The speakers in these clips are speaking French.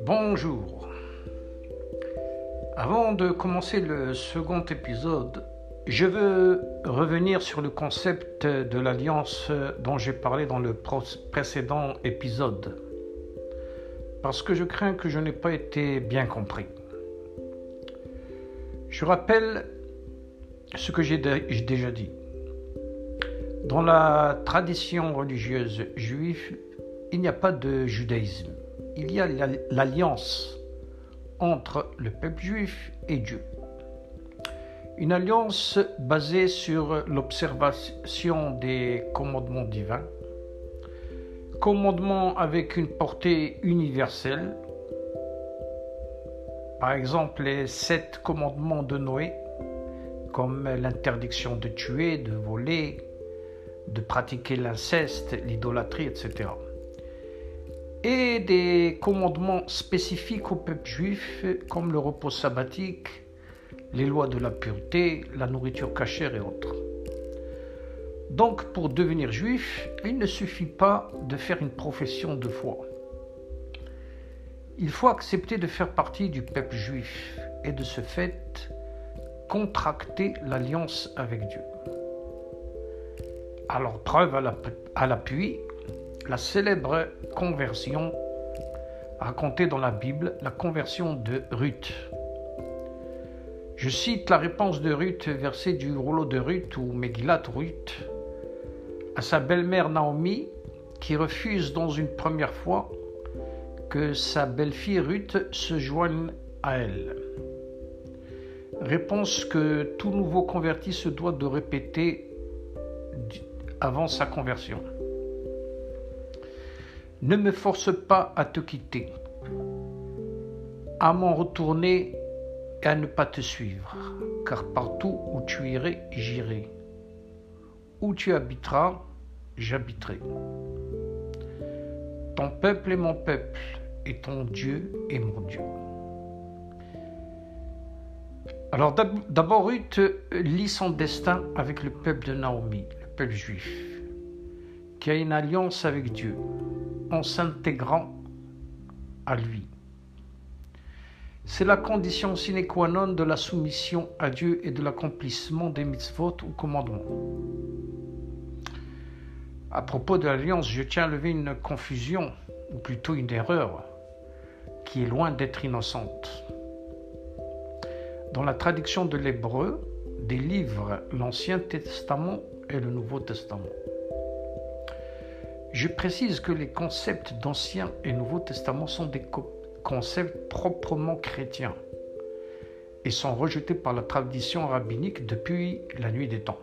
Bonjour. Avant de commencer le second épisode, je veux revenir sur le concept de l'alliance dont j'ai parlé dans le précédent épisode, parce que je crains que je n'ai pas été bien compris. Je rappelle ce que j'ai déjà dit. Dans la tradition religieuse juive, il n'y a pas de judaïsme. Il y a l'alliance entre le peuple juif et Dieu. Une alliance basée sur l'observation des commandements divins, commandements avec une portée universelle, par exemple les sept commandements de Noé, comme l'interdiction de tuer, de voler, de pratiquer l'inceste, l'idolâtrie, etc. Et des commandements spécifiques au peuple juif, comme le repos sabbatique, les lois de la pureté, la nourriture cachère et autres. Donc pour devenir juif, il ne suffit pas de faire une profession de foi. Il faut accepter de faire partie du peuple juif et de ce fait contracter l'alliance avec Dieu. Alors preuve à l'appui, la célèbre conversion racontée dans la Bible, la conversion de Ruth. Je cite la réponse de Ruth, versée du rouleau de Ruth ou Megillat Ruth, à sa belle-mère Naomi, qui refuse dans une première fois que sa belle-fille Ruth se joigne à elle. Réponse que tout nouveau converti se doit de répéter avant sa conversion. Ne me force pas à te quitter, à m'en retourner et à ne pas te suivre, car partout où tu irais, j'irai. Où tu habiteras, j'habiterai. Ton peuple est mon peuple, et ton Dieu est mon Dieu. Alors d'abord, Ruth lit son destin avec le peuple de Naomi, le peuple juif, qui a une alliance avec Dieu en s'intégrant à lui. C'est la condition sine qua non de la soumission à Dieu et de l'accomplissement des mitzvot ou commandements. À propos de l'alliance, je tiens à lever une confusion, ou plutôt une erreur, qui est loin d'être innocente. Dans la traduction de l'hébreu, des livres l'Ancien Testament et le Nouveau Testament. Je précise que les concepts d'Ancien et Nouveau Testament sont des concepts proprement chrétiens et sont rejetés par la tradition rabbinique depuis la nuit des temps.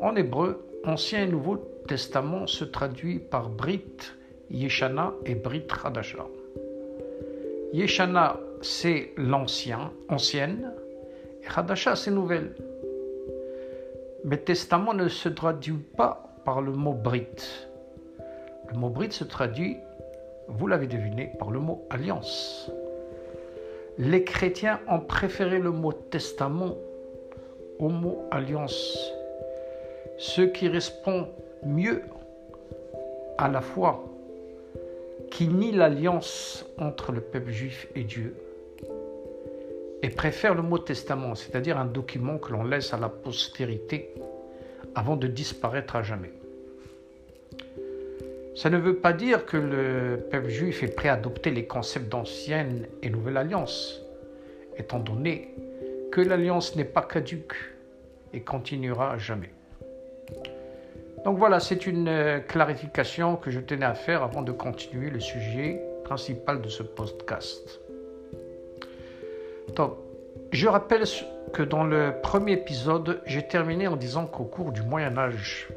En hébreu, Ancien et Nouveau Testament se traduit par Brit Yeshana et Brit Hadasha. Yeshana, c'est l'ancien, ancienne, et Hadasha, c'est nouvelle. Mais Testament ne se traduit pas par le mot Brit. Le mot Brit se traduit vous l'avez deviné, par le mot alliance. Les chrétiens ont préféré le mot testament au mot alliance, ce qui répond mieux à la foi qui nie l'alliance entre le peuple juif et Dieu et préfère le mot testament, c'est-à-dire un document que l'on laisse à la postérité avant de disparaître à jamais. Ça ne veut pas dire que le peuple juif est prêt à adopter les concepts d'ancienne et nouvelle alliance, étant donné que l'alliance n'est pas caduque et continuera à jamais. Donc voilà, c'est une euh, clarification que je tenais à faire avant de continuer le sujet principal de ce podcast. Je rappelle que dans le premier épisode, j'ai terminé en disant qu'au cours du Moyen Âge,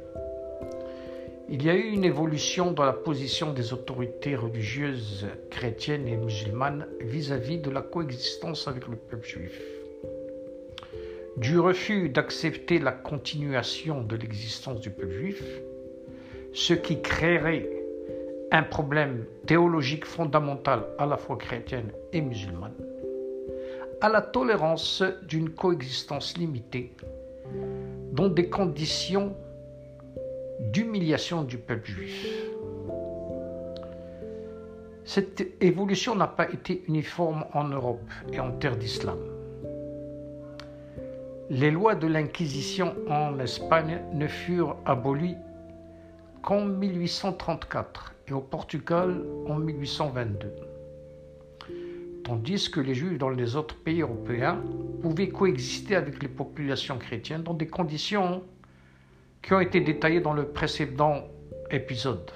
il y a eu une évolution dans la position des autorités religieuses chrétiennes et musulmanes vis-à-vis de la coexistence avec le peuple juif. Du refus d'accepter la continuation de l'existence du peuple juif, ce qui créerait un problème théologique fondamental à la fois chrétienne et musulmane, à la tolérance d'une coexistence limitée dans des conditions d'humiliation du peuple juif. Cette évolution n'a pas été uniforme en Europe et en terre d'islam. Les lois de l'Inquisition en Espagne ne furent abolies qu'en 1834 et au Portugal en 1822. Tandis que les Juifs dans les autres pays européens pouvaient coexister avec les populations chrétiennes dans des conditions qui ont été détaillées dans le précédent épisode.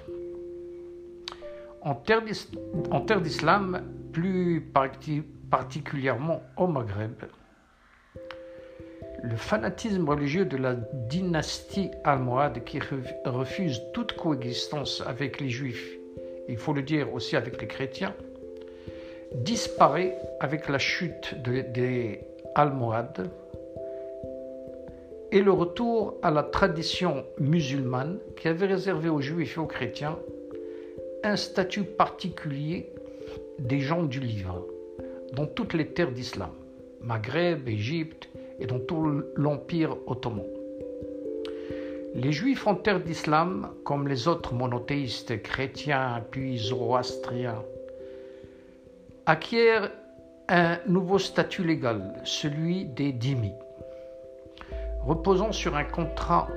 En terre d'islam, plus particulièrement au Maghreb, le fanatisme religieux de la dynastie almohade qui refuse toute coexistence avec les juifs, il faut le dire aussi avec les chrétiens, disparaît avec la chute des Almohades et le retour à la tradition musulmane qui avait réservé aux juifs et aux chrétiens un statut particulier des gens du livre dans toutes les terres d'islam, Maghreb, Égypte et dans tout l'Empire ottoman. Les juifs en terre d'islam, comme les autres monothéistes chrétiens puis zoroastriens, acquièrent un nouveau statut légal, celui des dhimmi, reposant sur un contrat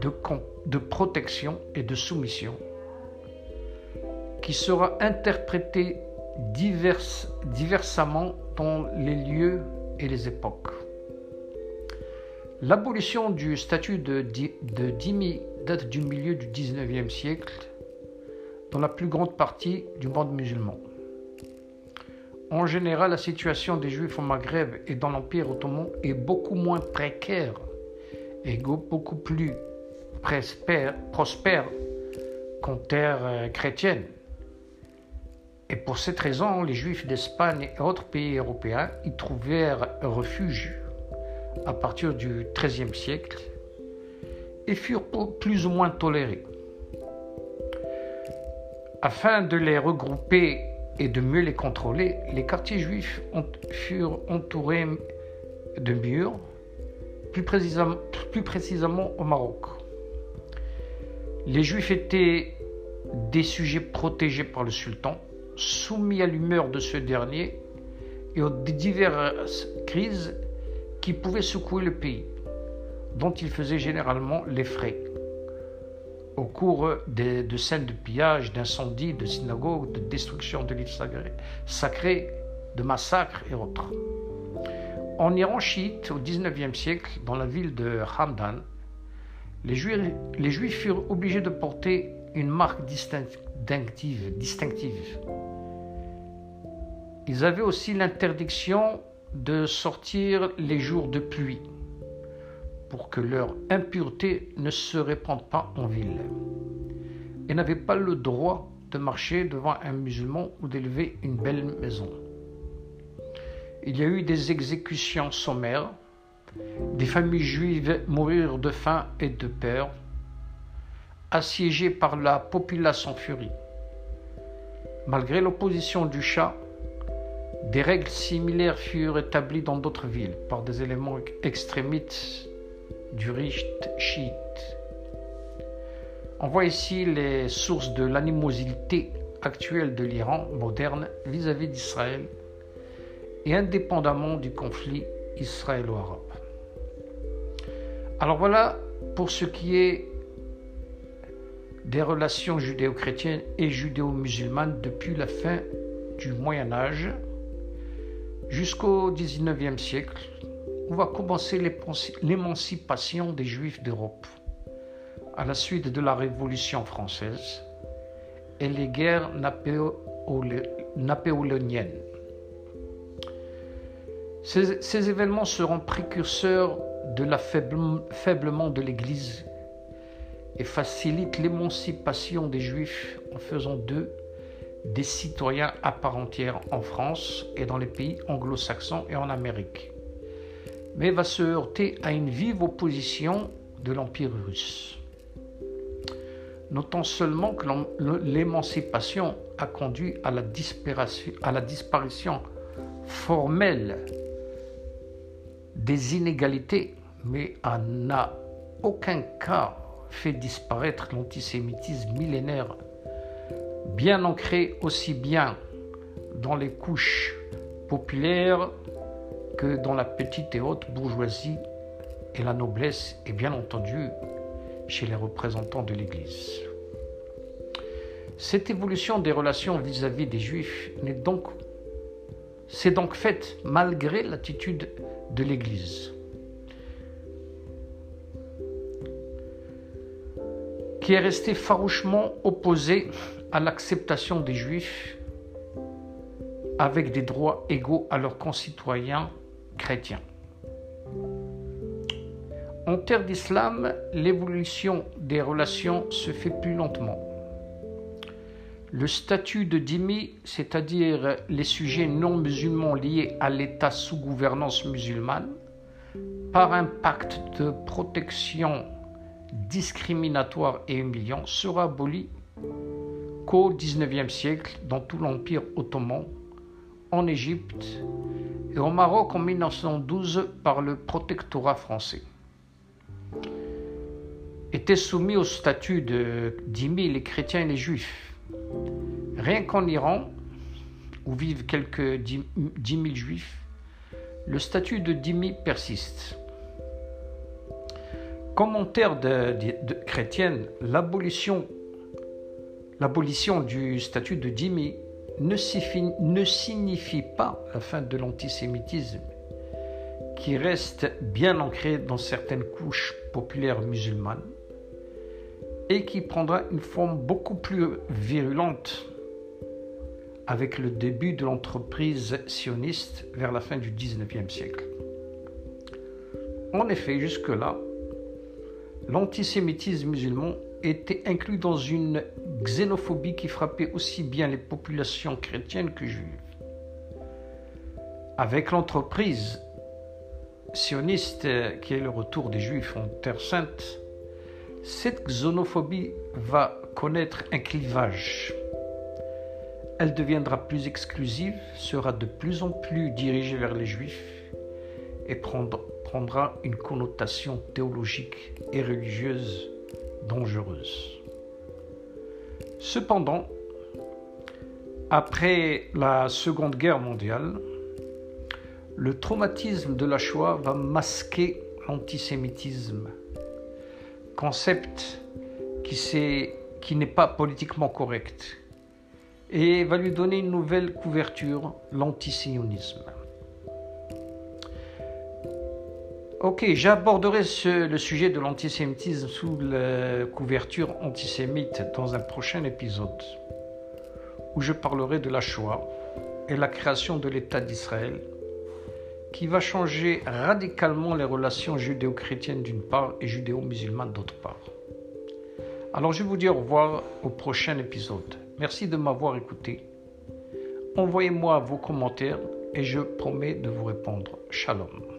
de, protection et de soumission qui sera interprété divers, diversement dans les lieux et les époques. L'abolition du statut de, de date du milieu du XIXe siècle dans la plus grande partie du monde musulman. En général, la situation des Juifs au Maghreb et dans l'Empire ottoman est beaucoup moins précaire et beaucoup plus prospère qu'en terre euh, chrétienne. Et pour cette raison, les Juifs d'Espagne et autres pays européens y trouvèrent refuge à partir du XIIIe siècle et furent plus ou moins tolérés. Afin de les regrouper et de mieux les contrôler, les quartiers juifs furent entourés de murs, plus précisément, plus précisément au Maroc. Les juifs étaient des sujets protégés par le sultan, soumis à l'humeur de ce dernier et aux diverses crises qui pouvaient secouer le pays, dont il faisait généralement les frais au cours de, scènes de pillage, d'incendies, de synagogues, de destruction de livres sacrés, de massacres et autres. En Iran chiite, au XIXe siècle, dans la ville de Hamdan, les Juifs, furent obligés de porter une marque distinctive, distinctive. Ils avaient aussi l'interdiction de sortir les jours de pluie pour que leur impureté ne se répande pas en ville. Et n'avaient pas le droit de marcher devant un musulman ou d'élever une belle maison. Il y a eu des exécutions sommaires, des familles juives mourirent de faim et de peur, assiégées par la population furie. Malgré l'opposition du chat, des règles similaires furent établies dans d'autres villes par des éléments extrémistes du riche chiite. On voit ici les sources de l'animosité actuelle de l'Iran moderne vis-à-vis d'Israël et indépendamment du conflit israélo-arabe. Alors voilà pour ce qui est des relations judéo-chrétiennes et judéo-musulmanes depuis la fin du Moyen Âge jusqu'au XIXe siècle on va commencer l'émancipation des Juifs d'Europe à la suite de la Révolution française et les guerres napoléoniennes. Ces, ces, événements seront précurseurs de l'affaiblement de l'Église et facilitent l'émancipation des Juifs en faisant d'eux des citoyens à part entière en France et dans les pays anglo-saxons et en Amérique mais va se heurter à une vive opposition de l'Empire russe. Notons seulement que l'émancipation a conduit à la, disparition formelle des inégalités, mais n'a aucun cas fait disparaître l'antisémitisme millénaire, bien ancré aussi bien dans les couches populaires que dans la petite et haute bourgeoisie et la noblesse, et bien entendu chez les représentants de l'Église. Cette évolution des relations vis-à-vis des Juifs n'est donc, s'est donc faite malgré l'attitude de l'Église. qui est restée farouchement opposée à l'acceptation des Juifs avec des droits égaux à leurs concitoyens chrétiens. En terre d'islam, l'évolution des relations se fait plus lentement. Le statut de dhimmi, c'est-à-dire les sujets non musulmans liés à l'État sous gouvernance musulmane, par un pacte de protection discriminatoire et humiliant, sera aboli qu'au XIXe siècle dans tout l'Empire ottoman, en Égypte et au Maroc en 1912 par le protectorat français. Étaient soumis au statut de dhimmi les chrétiens et les juifs. Rien qu'en Iran, où vivent quelques dix mille juifs, le statut de dhimmi persiste. Commentaire de, de, chrétienne, l'abolition, l'abolition du statut de signifie, ne signifie pas la fin de l'antisémitisme, qui reste bien ancré dans certaines couches populaires musulmanes et qui prendra une forme beaucoup plus virulente avec le début de l'entreprise sioniste vers la fin du XIXe siècle. En effet, jusque-là, l'antisémitisme musulman était inclus dans une xénophobie qui frappait aussi bien les populations chrétiennes que juives. Avec l'entreprise sioniste qui est le retour des juifs en Terre sainte, cette xénophobie va connaître un clivage. Elle deviendra plus exclusive, sera de plus en plus dirigée vers les juifs et prendra une connotation théologique et religieuse dangereuse. Cependant, après la Seconde Guerre mondiale, le traumatisme de la Shoah va masquer l'antisémitisme concept qui, n'est pas politiquement correct et va lui donner une nouvelle couverture, l'antisionisme. Ok, j'aborderai le sujet de l'antisémitisme sous la couverture antisémite dans un prochain épisode où je parlerai de la Shoah et la création de l'État d'Israël qui va changer radicalement les relations judéo-chrétiennes d'une part et judéo-musulmanes d'autre part. Alors je vous dis au revoir au prochain épisode. Merci de m'avoir écouté. Envoyez-moi vos commentaires et je promets de vous répondre. Shalom.